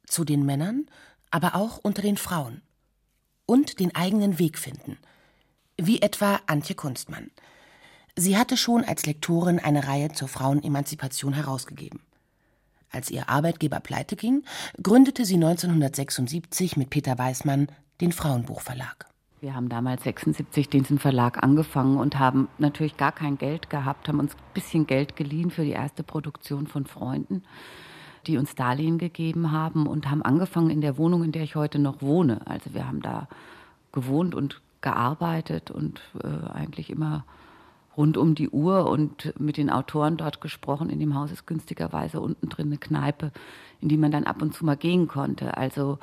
Zu den Männern, aber auch unter den Frauen. Und den eigenen Weg finden. Wie etwa Antje Kunstmann. Sie hatte schon als Lektorin eine Reihe zur Frauenemanzipation herausgegeben. Als ihr Arbeitgeber pleite ging, gründete sie 1976 mit Peter Weißmann den Frauenbuchverlag. Wir haben damals 76 diesen Verlag angefangen und haben natürlich gar kein Geld gehabt, haben uns ein bisschen Geld geliehen für die erste Produktion von Freunden, die uns Darlehen gegeben haben und haben angefangen in der Wohnung, in der ich heute noch wohne. Also wir haben da gewohnt und gearbeitet und äh, eigentlich immer rund um die Uhr und mit den Autoren dort gesprochen. In dem Haus ist günstigerweise unten drin eine Kneipe, in die man dann ab und zu mal gehen konnte. Also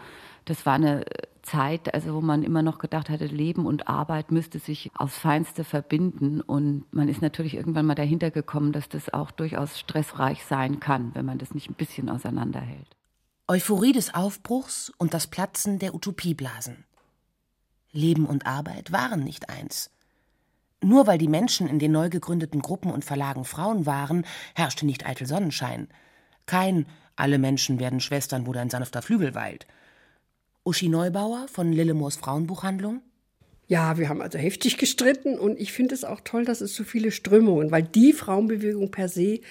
das war eine Zeit, also wo man immer noch gedacht hatte, Leben und Arbeit müsste sich aufs Feinste verbinden. Und man ist natürlich irgendwann mal dahinter gekommen, dass das auch durchaus stressreich sein kann, wenn man das nicht ein bisschen auseinanderhält. Euphorie des Aufbruchs und das Platzen der Utopieblasen. Leben und Arbeit waren nicht eins. Nur weil die Menschen in den neu gegründeten Gruppen und Verlagen Frauen waren, herrschte nicht eitel Sonnenschein. Kein alle Menschen werden Schwestern, wo dein sanfter Flügel weilt. Uschi Neubauer von Lillemors Frauenbuchhandlung. Ja, wir haben also heftig gestritten und ich finde es auch toll, dass es so viele Strömungen, weil die Frauenbewegung per se,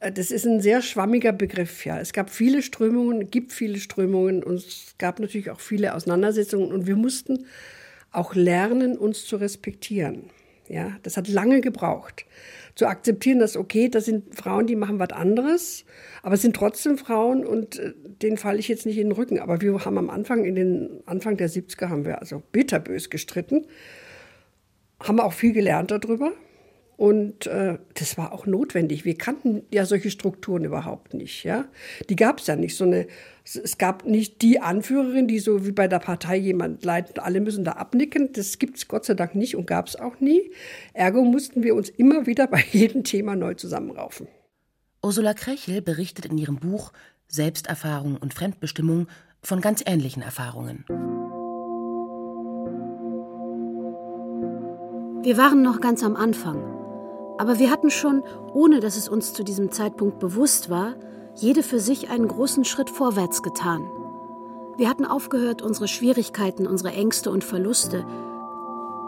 äh, das ist ein sehr schwammiger Begriff. Ja, es gab viele Strömungen, gibt viele Strömungen und es gab natürlich auch viele Auseinandersetzungen und wir mussten auch lernen, uns zu respektieren. Ja, das hat lange gebraucht. Zu akzeptieren, dass okay, das sind Frauen, die machen was anderes, aber es sind trotzdem Frauen und äh, denen falle ich jetzt nicht in den Rücken. Aber wir haben am Anfang, in den Anfang der 70er, haben wir also bitterbös gestritten, haben auch viel gelernt darüber. Und äh, das war auch notwendig. Wir kannten ja solche Strukturen überhaupt nicht. Ja? Die gab es ja nicht. So eine, es gab nicht die Anführerin, die so wie bei der Partei jemand leitet, alle müssen da abnicken. Das gibt es Gott sei Dank nicht und gab es auch nie. Ergo mussten wir uns immer wieder [LAUGHS] bei jedem Thema neu zusammenraufen. Ursula Krechel berichtet in ihrem Buch Selbsterfahrung und Fremdbestimmung von ganz ähnlichen Erfahrungen. Wir waren noch ganz am Anfang. Aber wir hatten schon, ohne dass es uns zu diesem Zeitpunkt bewusst war, jede für sich einen großen Schritt vorwärts getan. Wir hatten aufgehört, unsere Schwierigkeiten, unsere Ängste und Verluste,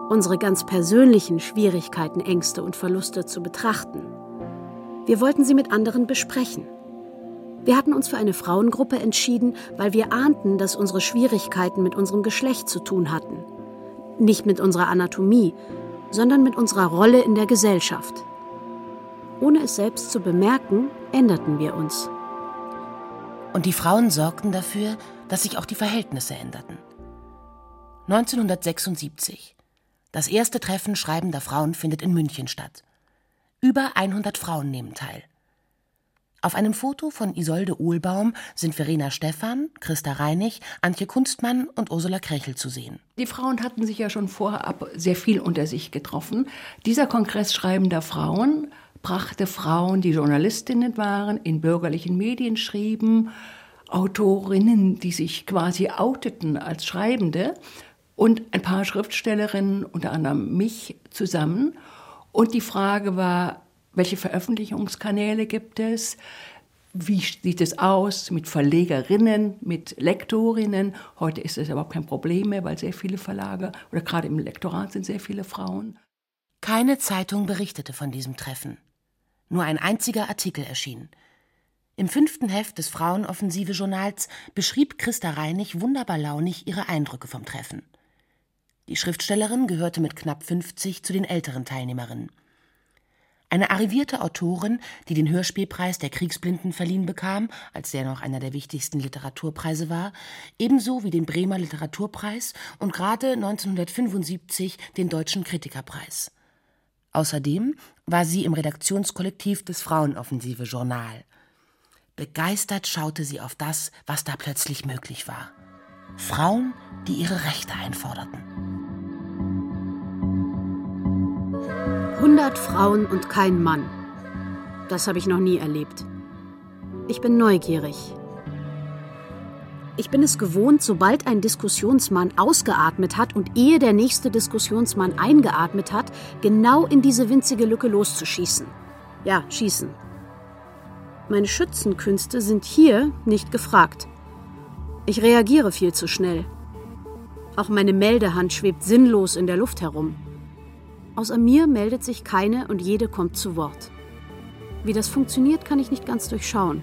unsere ganz persönlichen Schwierigkeiten, Ängste und Verluste zu betrachten. Wir wollten sie mit anderen besprechen. Wir hatten uns für eine Frauengruppe entschieden, weil wir ahnten, dass unsere Schwierigkeiten mit unserem Geschlecht zu tun hatten. Nicht mit unserer Anatomie, sondern mit unserer Rolle in der Gesellschaft. Ohne es selbst zu bemerken, änderten wir uns. Und die Frauen sorgten dafür, dass sich auch die Verhältnisse änderten. 1976. Das erste Treffen schreibender Frauen findet in München statt. Über 100 Frauen nehmen teil. Auf einem Foto von Isolde Uhlbaum sind Verena Stephan, Christa Reinig, Antje Kunstmann und Ursula Krechel zu sehen. Die Frauen hatten sich ja schon vorab sehr viel unter sich getroffen. Dieser Kongress schreibender Frauen brachte Frauen, die Journalistinnen waren, in bürgerlichen Medien schrieben, Autorinnen, die sich quasi outeten als Schreibende und ein paar Schriftstellerinnen, unter anderem mich, zusammen. Und die Frage war, welche Veröffentlichungskanäle gibt es? Wie sieht es aus mit Verlegerinnen, mit Lektorinnen? Heute ist das überhaupt kein Problem mehr, weil sehr viele Verlage oder gerade im Lektorat sind sehr viele Frauen. Keine Zeitung berichtete von diesem Treffen. Nur ein einziger Artikel erschien. Im fünften Heft des Frauenoffensive Journals beschrieb Christa Reinig wunderbar launig ihre Eindrücke vom Treffen. Die Schriftstellerin gehörte mit knapp 50 zu den älteren Teilnehmerinnen. Eine arrivierte Autorin, die den Hörspielpreis der Kriegsblinden verliehen bekam, als der noch einer der wichtigsten Literaturpreise war, ebenso wie den Bremer Literaturpreis und gerade 1975 den Deutschen Kritikerpreis. Außerdem war sie im Redaktionskollektiv des Frauenoffensive Journal. Begeistert schaute sie auf das, was da plötzlich möglich war. Frauen, die ihre Rechte einforderten. 100 Frauen und kein Mann. Das habe ich noch nie erlebt. Ich bin neugierig. Ich bin es gewohnt, sobald ein Diskussionsmann ausgeatmet hat und ehe der nächste Diskussionsmann eingeatmet hat, genau in diese winzige Lücke loszuschießen. Ja, schießen. Meine Schützenkünste sind hier nicht gefragt. Ich reagiere viel zu schnell. Auch meine Meldehand schwebt sinnlos in der Luft herum. Außer mir meldet sich keine und jede kommt zu Wort. Wie das funktioniert, kann ich nicht ganz durchschauen.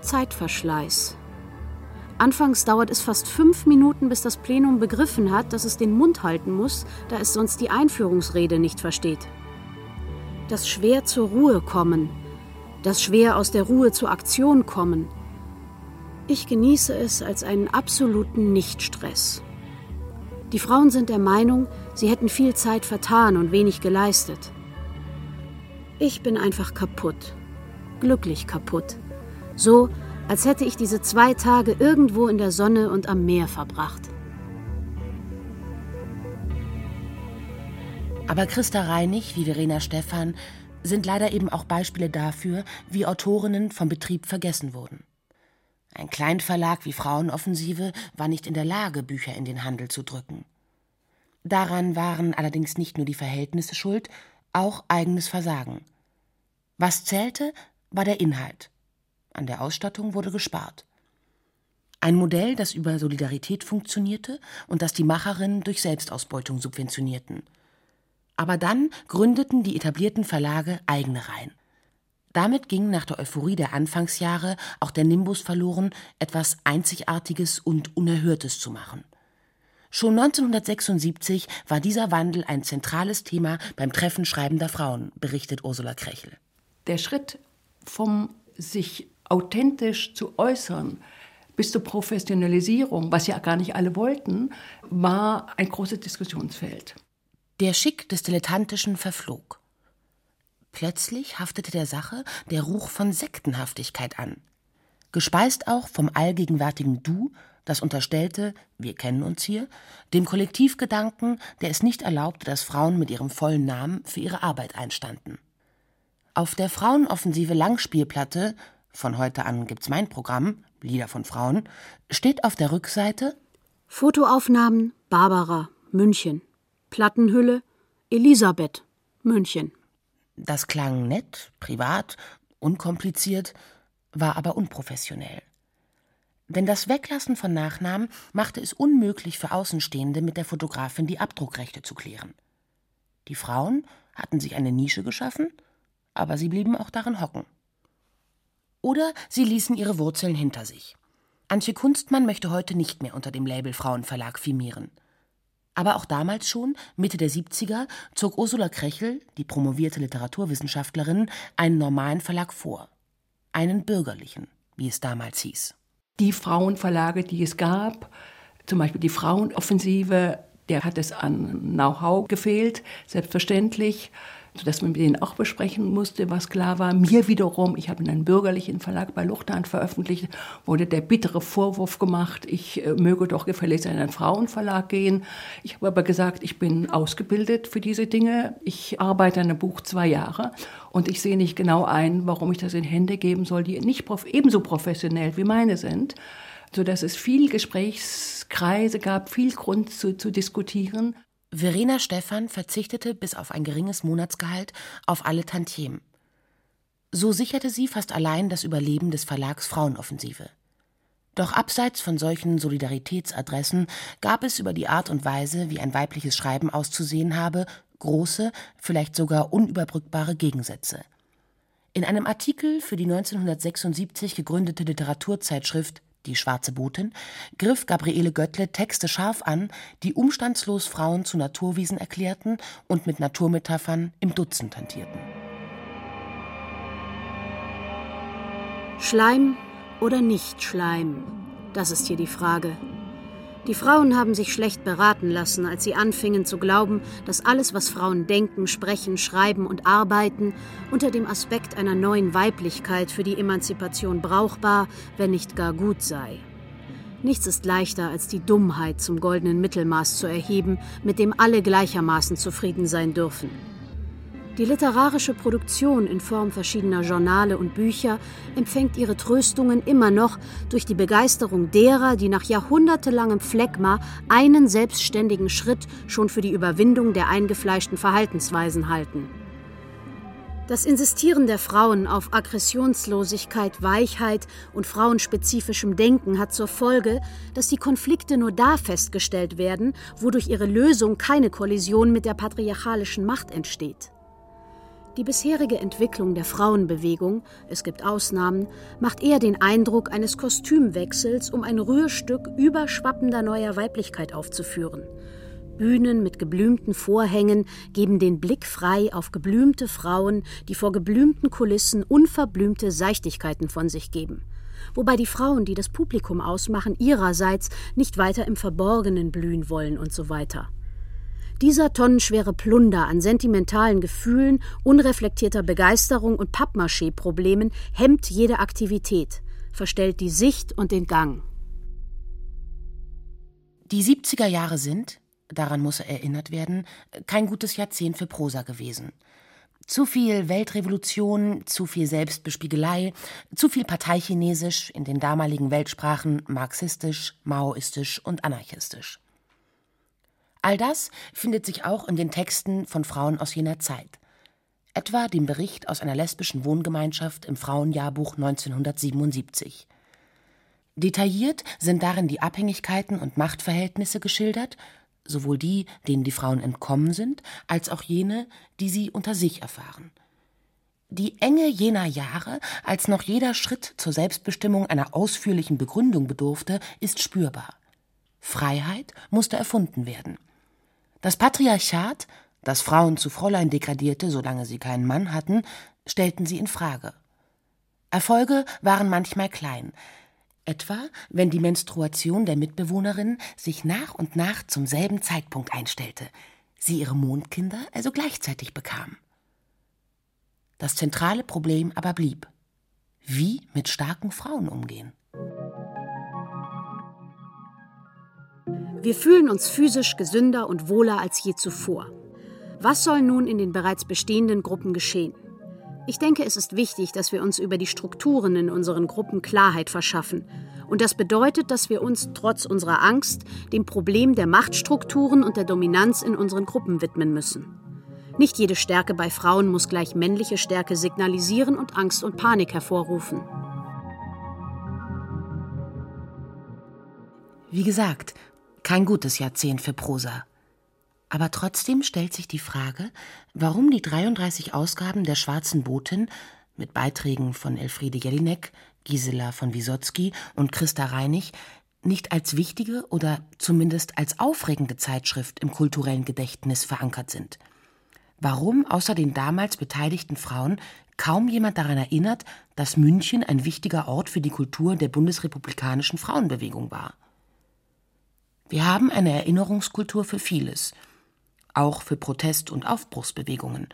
Zeitverschleiß. Anfangs dauert es fast fünf Minuten, bis das Plenum begriffen hat, dass es den Mund halten muss, da es sonst die Einführungsrede nicht versteht. Das schwer zur Ruhe kommen, das schwer aus der Ruhe zur Aktion kommen. Ich genieße es als einen absoluten Nichtstress. Die Frauen sind der Meinung, sie hätten viel Zeit vertan und wenig geleistet. Ich bin einfach kaputt, glücklich kaputt. So, als hätte ich diese zwei Tage irgendwo in der Sonne und am Meer verbracht. Aber Christa Reinig wie Verena Stephan sind leider eben auch Beispiele dafür, wie Autorinnen vom Betrieb vergessen wurden. Ein Kleinverlag wie Frauenoffensive war nicht in der Lage, Bücher in den Handel zu drücken. Daran waren allerdings nicht nur die Verhältnisse schuld, auch eigenes Versagen. Was zählte, war der Inhalt. An der Ausstattung wurde gespart. Ein Modell, das über Solidarität funktionierte und das die Macherinnen durch Selbstausbeutung subventionierten. Aber dann gründeten die etablierten Verlage eigene Reihen. Damit ging nach der Euphorie der Anfangsjahre auch der Nimbus verloren, etwas Einzigartiges und Unerhörtes zu machen. Schon 1976 war dieser Wandel ein zentrales Thema beim Treffen schreibender Frauen, berichtet Ursula Krechel. Der Schritt vom sich authentisch zu äußern bis zur Professionalisierung, was ja gar nicht alle wollten, war ein großes Diskussionsfeld. Der Schick des Dilettantischen verflog. Plötzlich haftete der Sache der Ruch von Sektenhaftigkeit an. Gespeist auch vom allgegenwärtigen Du, das unterstellte, wir kennen uns hier, dem Kollektivgedanken, der es nicht erlaubte, dass Frauen mit ihrem vollen Namen für ihre Arbeit einstanden. Auf der Frauenoffensive Langspielplatte, von heute an gibt's mein Programm, Lieder von Frauen, steht auf der Rückseite Fotoaufnahmen Barbara, München. Plattenhülle Elisabeth, München. Das klang nett, privat, unkompliziert, war aber unprofessionell. Denn das Weglassen von Nachnamen machte es unmöglich für Außenstehende, mit der Fotografin die Abdruckrechte zu klären. Die Frauen hatten sich eine Nische geschaffen, aber sie blieben auch darin hocken. Oder sie ließen ihre Wurzeln hinter sich. Antje Kunstmann möchte heute nicht mehr unter dem Label Frauenverlag firmieren. Aber auch damals schon, Mitte der 70er, zog Ursula Krechel, die promovierte Literaturwissenschaftlerin, einen normalen Verlag vor. Einen bürgerlichen, wie es damals hieß. Die Frauenverlage, die es gab, zum Beispiel die Frauenoffensive, der hat es an Know-how gefehlt, selbstverständlich sodass man mit denen auch besprechen musste, was klar war. Mir wiederum, ich habe in einem bürgerlichen Verlag bei Luchthand veröffentlicht, wurde der bittere Vorwurf gemacht, ich äh, möge doch gefälligst in einen Frauenverlag gehen. Ich habe aber gesagt, ich bin ausgebildet für diese Dinge. Ich arbeite an einem Buch zwei Jahre und ich sehe nicht genau ein, warum ich das in Hände geben soll, die nicht prof ebenso professionell wie meine sind sodass es viel Gesprächskreise gab, viel Grund zu, zu diskutieren. Verena Stephan verzichtete bis auf ein geringes Monatsgehalt auf alle Tantiemen. So sicherte sie fast allein das Überleben des Verlags Frauenoffensive. Doch abseits von solchen Solidaritätsadressen gab es über die Art und Weise, wie ein weibliches Schreiben auszusehen habe, große, vielleicht sogar unüberbrückbare Gegensätze. In einem Artikel für die 1976 gegründete Literaturzeitschrift die schwarze Botin, griff Gabriele Göttle Texte scharf an, die umstandslos Frauen zu Naturwesen erklärten und mit Naturmetaphern im Dutzend hantierten. Schleim oder nicht Schleim? Das ist hier die Frage. Die Frauen haben sich schlecht beraten lassen, als sie anfingen zu glauben, dass alles, was Frauen denken, sprechen, schreiben und arbeiten, unter dem Aspekt einer neuen Weiblichkeit für die Emanzipation brauchbar, wenn nicht gar gut sei. Nichts ist leichter, als die Dummheit zum goldenen Mittelmaß zu erheben, mit dem alle gleichermaßen zufrieden sein dürfen. Die literarische Produktion in Form verschiedener Journale und Bücher empfängt ihre Tröstungen immer noch durch die Begeisterung derer, die nach jahrhundertelangem Phlegma einen selbstständigen Schritt schon für die Überwindung der eingefleischten Verhaltensweisen halten. Das Insistieren der Frauen auf Aggressionslosigkeit, Weichheit und frauenspezifischem Denken hat zur Folge, dass die Konflikte nur da festgestellt werden, wo durch ihre Lösung keine Kollision mit der patriarchalischen Macht entsteht. Die bisherige Entwicklung der Frauenbewegung, es gibt Ausnahmen, macht eher den Eindruck eines Kostümwechsels, um ein Rührstück überschwappender neuer Weiblichkeit aufzuführen. Bühnen mit geblümten Vorhängen geben den Blick frei auf geblümte Frauen, die vor geblümten Kulissen unverblümte Seichtigkeiten von sich geben. Wobei die Frauen, die das Publikum ausmachen, ihrerseits nicht weiter im Verborgenen blühen wollen und so weiter. Dieser tonnenschwere Plunder an sentimentalen Gefühlen, unreflektierter Begeisterung und Pappmaché-Problemen hemmt jede Aktivität, verstellt die Sicht und den Gang. Die 70er Jahre sind, daran muss erinnert werden, kein gutes Jahrzehnt für Prosa gewesen. Zu viel Weltrevolution, zu viel Selbstbespiegelei, zu viel Parteichinesisch in den damaligen Weltsprachen marxistisch, maoistisch und anarchistisch. All das findet sich auch in den Texten von Frauen aus jener Zeit. Etwa dem Bericht aus einer lesbischen Wohngemeinschaft im Frauenjahrbuch 1977. Detailliert sind darin die Abhängigkeiten und Machtverhältnisse geschildert, sowohl die, denen die Frauen entkommen sind, als auch jene, die sie unter sich erfahren. Die Enge jener Jahre, als noch jeder Schritt zur Selbstbestimmung einer ausführlichen Begründung bedurfte, ist spürbar. Freiheit musste erfunden werden. Das Patriarchat, das Frauen zu Fräulein degradierte, solange sie keinen Mann hatten, stellten sie in Frage. Erfolge waren manchmal klein, etwa wenn die Menstruation der Mitbewohnerin sich nach und nach zum selben Zeitpunkt einstellte, sie ihre Mondkinder also gleichzeitig bekam. Das zentrale Problem aber blieb. Wie mit starken Frauen umgehen. Wir fühlen uns physisch gesünder und wohler als je zuvor. Was soll nun in den bereits bestehenden Gruppen geschehen? Ich denke, es ist wichtig, dass wir uns über die Strukturen in unseren Gruppen Klarheit verschaffen. Und das bedeutet, dass wir uns trotz unserer Angst dem Problem der Machtstrukturen und der Dominanz in unseren Gruppen widmen müssen. Nicht jede Stärke bei Frauen muss gleich männliche Stärke signalisieren und Angst und Panik hervorrufen. Wie gesagt, kein gutes Jahrzehnt für Prosa. Aber trotzdem stellt sich die Frage, warum die 33 Ausgaben der Schwarzen Botin mit Beiträgen von Elfriede Jelinek, Gisela von Wisotzki und Christa Reinig nicht als wichtige oder zumindest als aufregende Zeitschrift im kulturellen Gedächtnis verankert sind. Warum außer den damals beteiligten Frauen kaum jemand daran erinnert, dass München ein wichtiger Ort für die Kultur der bundesrepublikanischen Frauenbewegung war. Wir haben eine Erinnerungskultur für vieles, auch für Protest- und Aufbruchsbewegungen.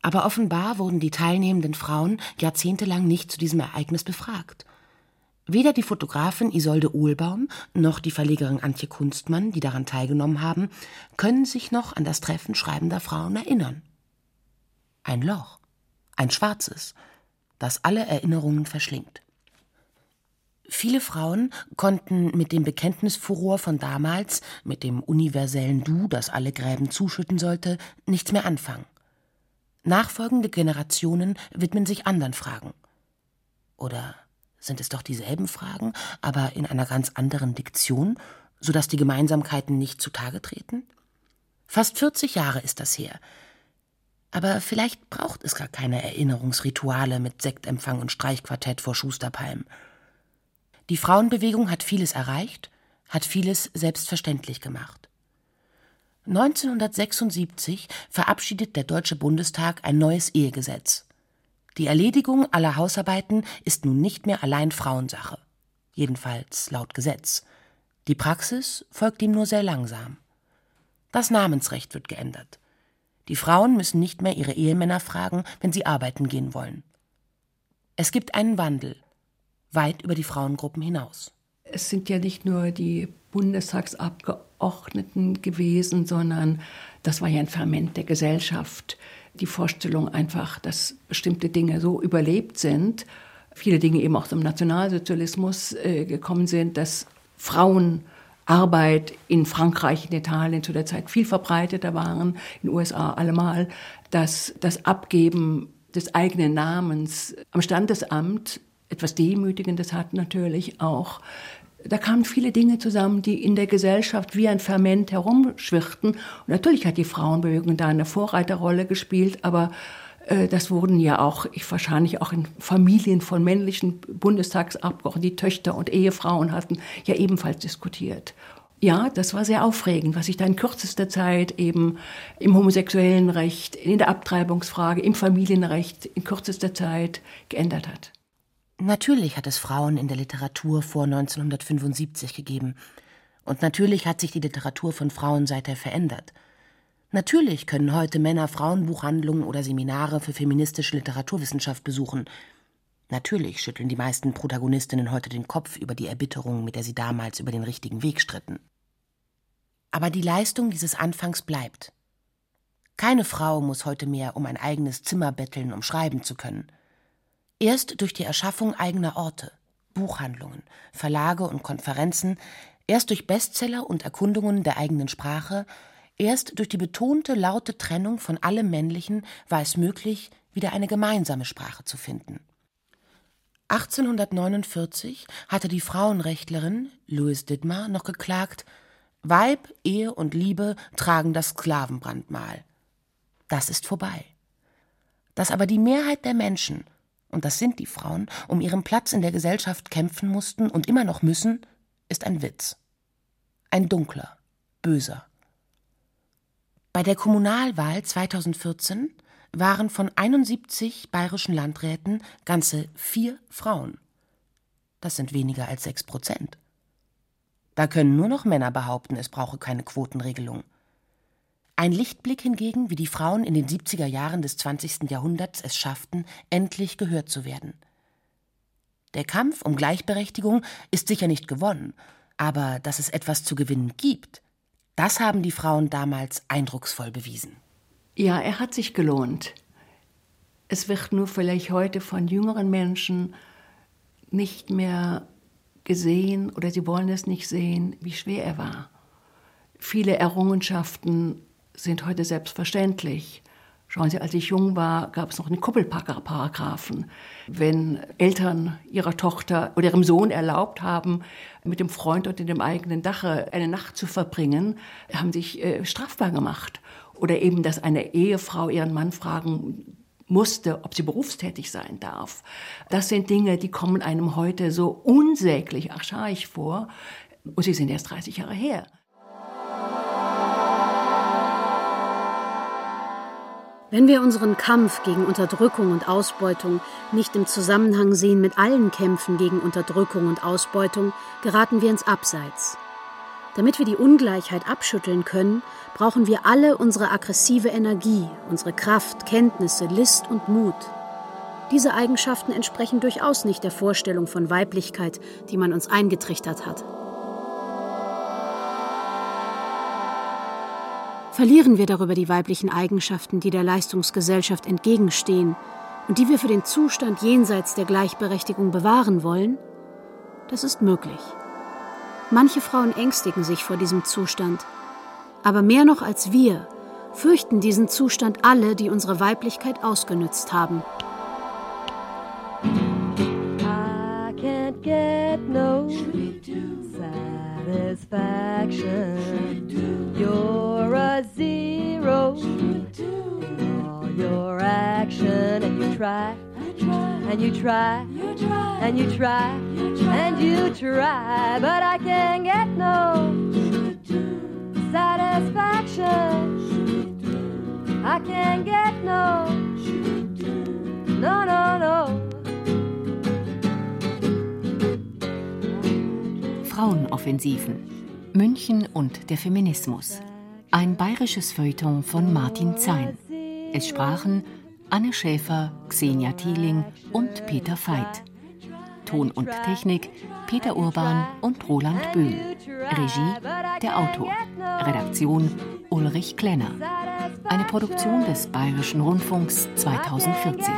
Aber offenbar wurden die teilnehmenden Frauen jahrzehntelang nicht zu diesem Ereignis befragt. Weder die Fotografin Isolde Ohlbaum noch die Verlegerin Antje Kunstmann, die daran teilgenommen haben, können sich noch an das Treffen schreibender Frauen erinnern. Ein Loch, ein schwarzes, das alle Erinnerungen verschlingt. Viele Frauen konnten mit dem Bekenntnisfuror von damals, mit dem universellen Du, das alle Gräben zuschütten sollte, nichts mehr anfangen. Nachfolgende Generationen widmen sich anderen Fragen. Oder sind es doch dieselben Fragen, aber in einer ganz anderen Diktion, so dass die Gemeinsamkeiten nicht zutage treten? Fast 40 Jahre ist das her. Aber vielleicht braucht es gar keine Erinnerungsrituale mit Sektempfang und Streichquartett vor Schusterpalm. Die Frauenbewegung hat vieles erreicht, hat vieles selbstverständlich gemacht. 1976 verabschiedet der Deutsche Bundestag ein neues Ehegesetz. Die Erledigung aller Hausarbeiten ist nun nicht mehr allein Frauensache. Jedenfalls laut Gesetz. Die Praxis folgt ihm nur sehr langsam. Das Namensrecht wird geändert. Die Frauen müssen nicht mehr ihre Ehemänner fragen, wenn sie arbeiten gehen wollen. Es gibt einen Wandel, weit über die Frauengruppen hinaus. Es sind ja nicht nur die Bundestagsabgeordneten gewesen, sondern das war ja ein Ferment der Gesellschaft die Vorstellung einfach, dass bestimmte Dinge so überlebt sind, viele Dinge eben auch zum Nationalsozialismus äh, gekommen sind, dass Frauenarbeit in Frankreich, in Italien zu der Zeit viel verbreiteter waren, in den USA allemal, dass das Abgeben des eigenen Namens am Standesamt etwas Demütigendes hat natürlich auch da kamen viele Dinge zusammen, die in der Gesellschaft wie ein Ferment herumschwirrten. Und natürlich hat die Frauenbewegung da eine Vorreiterrolle gespielt, aber äh, das wurden ja auch, ich wahrscheinlich auch in Familien von männlichen Bundestagsabgeordneten, die Töchter und Ehefrauen hatten, ja ebenfalls diskutiert. Ja, das war sehr aufregend, was sich da in kürzester Zeit eben im homosexuellen Recht, in der Abtreibungsfrage, im Familienrecht in kürzester Zeit geändert hat. Natürlich hat es Frauen in der Literatur vor 1975 gegeben. Und natürlich hat sich die Literatur von Frauen seither verändert. Natürlich können heute Männer Frauenbuchhandlungen oder Seminare für feministische Literaturwissenschaft besuchen. Natürlich schütteln die meisten Protagonistinnen heute den Kopf über die Erbitterung, mit der sie damals über den richtigen Weg stritten. Aber die Leistung dieses Anfangs bleibt. Keine Frau muss heute mehr um ein eigenes Zimmer betteln, um schreiben zu können. Erst durch die Erschaffung eigener Orte, Buchhandlungen, Verlage und Konferenzen, erst durch Bestseller und Erkundungen der eigenen Sprache, erst durch die betonte laute Trennung von allem Männlichen war es möglich, wieder eine gemeinsame Sprache zu finden. 1849 hatte die Frauenrechtlerin Louise Dittmar noch geklagt, Weib, Ehe und Liebe tragen das Sklavenbrandmal. Das ist vorbei. Dass aber die Mehrheit der Menschen und das sind die Frauen, um ihren Platz in der Gesellschaft kämpfen mussten und immer noch müssen, ist ein Witz. ein dunkler, böser. Bei der Kommunalwahl 2014 waren von 71 bayerischen Landräten ganze vier Frauen. Das sind weniger als sechs Prozent. Da können nur noch Männer behaupten, es brauche keine Quotenregelung. Ein Lichtblick hingegen, wie die Frauen in den 70er Jahren des 20. Jahrhunderts es schafften, endlich gehört zu werden. Der Kampf um Gleichberechtigung ist sicher nicht gewonnen, aber dass es etwas zu gewinnen gibt, das haben die Frauen damals eindrucksvoll bewiesen. Ja, er hat sich gelohnt. Es wird nur vielleicht heute von jüngeren Menschen nicht mehr gesehen oder sie wollen es nicht sehen, wie schwer er war. Viele Errungenschaften sind heute selbstverständlich. Schauen Sie, als ich jung war, gab es noch einen Kuppelpacker-Paragraphen. Wenn Eltern ihrer Tochter oder ihrem Sohn erlaubt haben, mit dem Freund unter dem eigenen Dache eine Nacht zu verbringen, haben sich äh, strafbar gemacht. Oder eben, dass eine Ehefrau ihren Mann fragen musste, ob sie berufstätig sein darf. Das sind Dinge, die kommen einem heute so unsäglich archaisch vor. Und sie sind erst 30 Jahre her. Wenn wir unseren Kampf gegen Unterdrückung und Ausbeutung nicht im Zusammenhang sehen mit allen Kämpfen gegen Unterdrückung und Ausbeutung, geraten wir ins Abseits. Damit wir die Ungleichheit abschütteln können, brauchen wir alle unsere aggressive Energie, unsere Kraft, Kenntnisse, List und Mut. Diese Eigenschaften entsprechen durchaus nicht der Vorstellung von Weiblichkeit, die man uns eingetrichtert hat. Verlieren wir darüber die weiblichen Eigenschaften, die der Leistungsgesellschaft entgegenstehen und die wir für den Zustand jenseits der Gleichberechtigung bewahren wollen? Das ist möglich. Manche Frauen ängstigen sich vor diesem Zustand. Aber mehr noch als wir fürchten diesen Zustand alle, die unsere Weiblichkeit ausgenützt haben. I can't get no satisfaction. You're a zero. All your action, and you try, and you try, and you try, and you try, but I can't get no satisfaction. I can't get no, no, no, no. Frauenoffensiven. München und der Feminismus. Ein bayerisches Feuilleton von Martin Zein. Es sprachen Anne Schäfer, Xenia Thieling und Peter Veit. Ton und Technik Peter Urban und Roland Böhm. Regie der Autor. Redaktion Ulrich Klenner. Eine Produktion des Bayerischen Rundfunks 2014.